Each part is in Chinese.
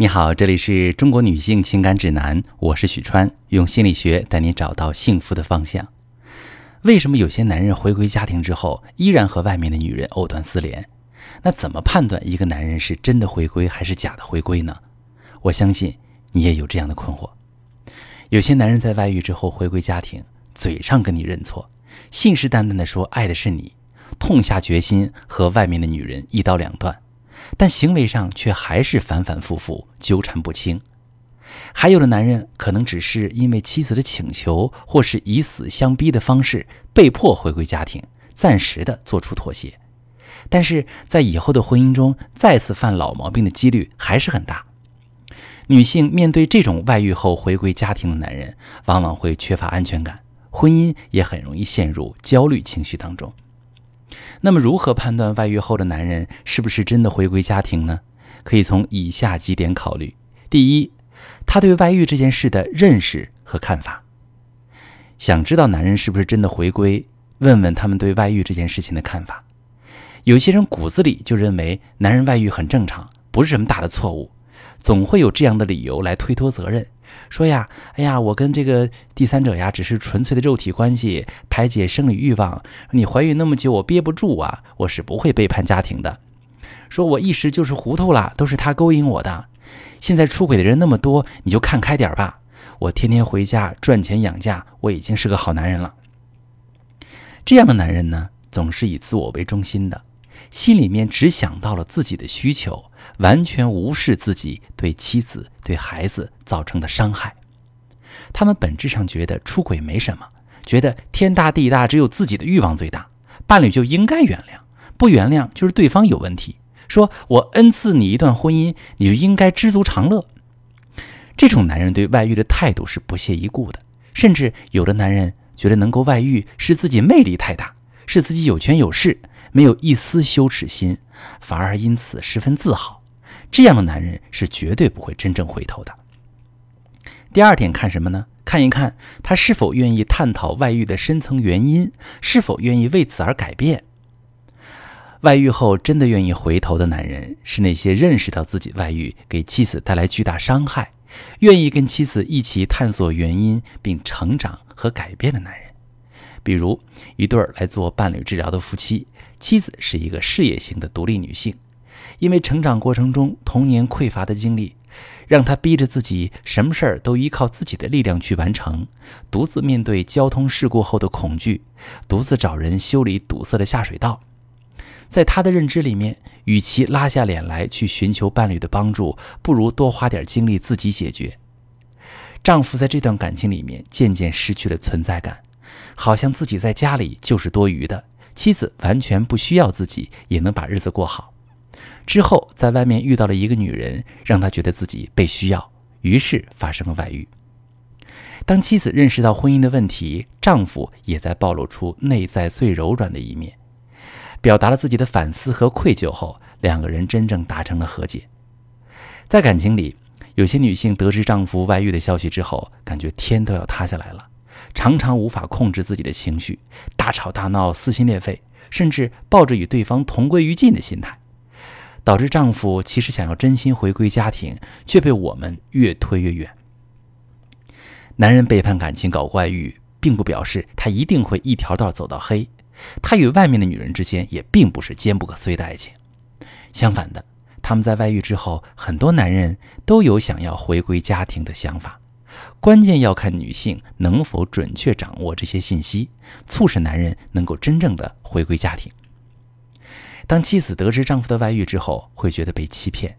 你好，这里是中国女性情感指南，我是许川，用心理学带你找到幸福的方向。为什么有些男人回归家庭之后，依然和外面的女人藕断丝连？那怎么判断一个男人是真的回归还是假的回归呢？我相信你也有这样的困惑。有些男人在外遇之后回归家庭，嘴上跟你认错，信誓旦旦地说爱的是你，痛下决心和外面的女人一刀两断。但行为上却还是反反复复纠缠不清，还有的男人可能只是因为妻子的请求，或是以死相逼的方式被迫回归家庭，暂时的做出妥协，但是在以后的婚姻中再次犯老毛病的几率还是很大。女性面对这种外遇后回归家庭的男人，往往会缺乏安全感，婚姻也很容易陷入焦虑情绪当中。那么，如何判断外遇后的男人是不是真的回归家庭呢？可以从以下几点考虑：第一，他对外遇这件事的认识和看法。想知道男人是不是真的回归，问问他们对外遇这件事情的看法。有些人骨子里就认为男人外遇很正常，不是什么大的错误，总会有这样的理由来推脱责任。说呀，哎呀，我跟这个第三者呀，只是纯粹的肉体关系，排解生理欲望。你怀孕那么久，我憋不住啊，我是不会背叛家庭的。说我一时就是糊涂了，都是他勾引我的。现在出轨的人那么多，你就看开点吧。我天天回家赚钱养家，我已经是个好男人了。这样的男人呢，总是以自我为中心的。心里面只想到了自己的需求，完全无视自己对妻子、对孩子造成的伤害。他们本质上觉得出轨没什么，觉得天大地大，只有自己的欲望最大，伴侣就应该原谅，不原谅就是对方有问题。说我恩赐你一段婚姻，你就应该知足常乐。这种男人对外遇的态度是不屑一顾的，甚至有的男人觉得能够外遇是自己魅力太大，是自己有权有势。没有一丝羞耻心，反而因此十分自豪。这样的男人是绝对不会真正回头的。第二点，看什么呢？看一看他是否愿意探讨外遇的深层原因，是否愿意为此而改变。外遇后真的愿意回头的男人，是那些认识到自己外遇给妻子带来巨大伤害，愿意跟妻子一起探索原因并成长和改变的男人。比如一对儿来做伴侣治疗的夫妻。妻子是一个事业型的独立女性，因为成长过程中童年匮乏的经历，让她逼着自己什么事儿都依靠自己的力量去完成，独自面对交通事故后的恐惧，独自找人修理堵塞的下水道。在她的认知里面，与其拉下脸来去寻求伴侣的帮助，不如多花点精力自己解决。丈夫在这段感情里面渐渐失去了存在感，好像自己在家里就是多余的。妻子完全不需要自己也能把日子过好，之后在外面遇到了一个女人，让他觉得自己被需要，于是发生了外遇。当妻子认识到婚姻的问题，丈夫也在暴露出内在最柔软的一面，表达了自己的反思和愧疚后，两个人真正达成了和解。在感情里，有些女性得知丈夫外遇的消息之后，感觉天都要塌下来了。常常无法控制自己的情绪，大吵大闹、撕心裂肺，甚至抱着与对方同归于尽的心态，导致丈夫其实想要真心回归家庭，却被我们越推越远。男人背叛感情、搞外遇，并不表示他一定会一条道走到黑，他与外面的女人之间也并不是坚不可摧的爱情。相反的，他们在外遇之后，很多男人都有想要回归家庭的想法。关键要看女性能否准确掌握这些信息，促使男人能够真正的回归家庭。当妻子得知丈夫的外遇之后，会觉得被欺骗，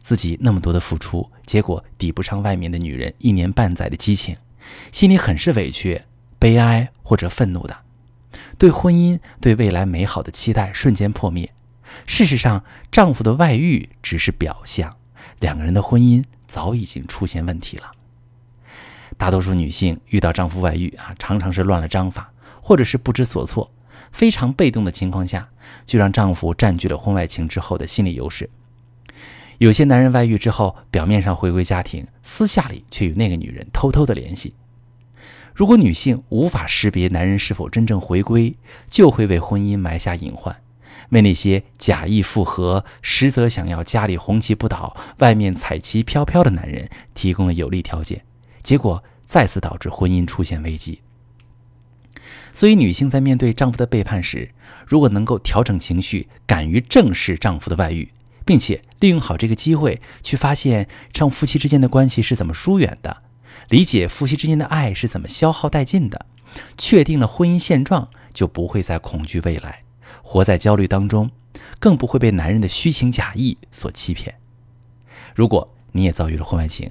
自己那么多的付出，结果抵不上外面的女人一年半载的激情，心里很是委屈、悲哀或者愤怒的，对婚姻、对未来美好的期待瞬间破灭。事实上，丈夫的外遇只是表象，两个人的婚姻早已经出现问题了。大多数女性遇到丈夫外遇啊，常常是乱了章法，或者是不知所措，非常被动的情况下，就让丈夫占据了婚外情之后的心理优势。有些男人外遇之后，表面上回归家庭，私下里却与那个女人偷偷的联系。如果女性无法识别男人是否真正回归，就会为婚姻埋下隐患，为那些假意复合，实则想要家里红旗不倒，外面彩旗飘飘的男人提供了有利条件，结果再次导致婚姻出现危机。所以，女性在面对丈夫的背叛时，如果能够调整情绪，敢于正视丈夫的外遇，并且利用好这个机会去发现丈夫夫妻之间的关系是怎么疏远的，理解夫妻之间的爱是怎么消耗殆尽的，确定了婚姻现状，就不会再恐惧未来。活在焦虑当中，更不会被男人的虚情假意所欺骗。如果你也遭遇了婚外情，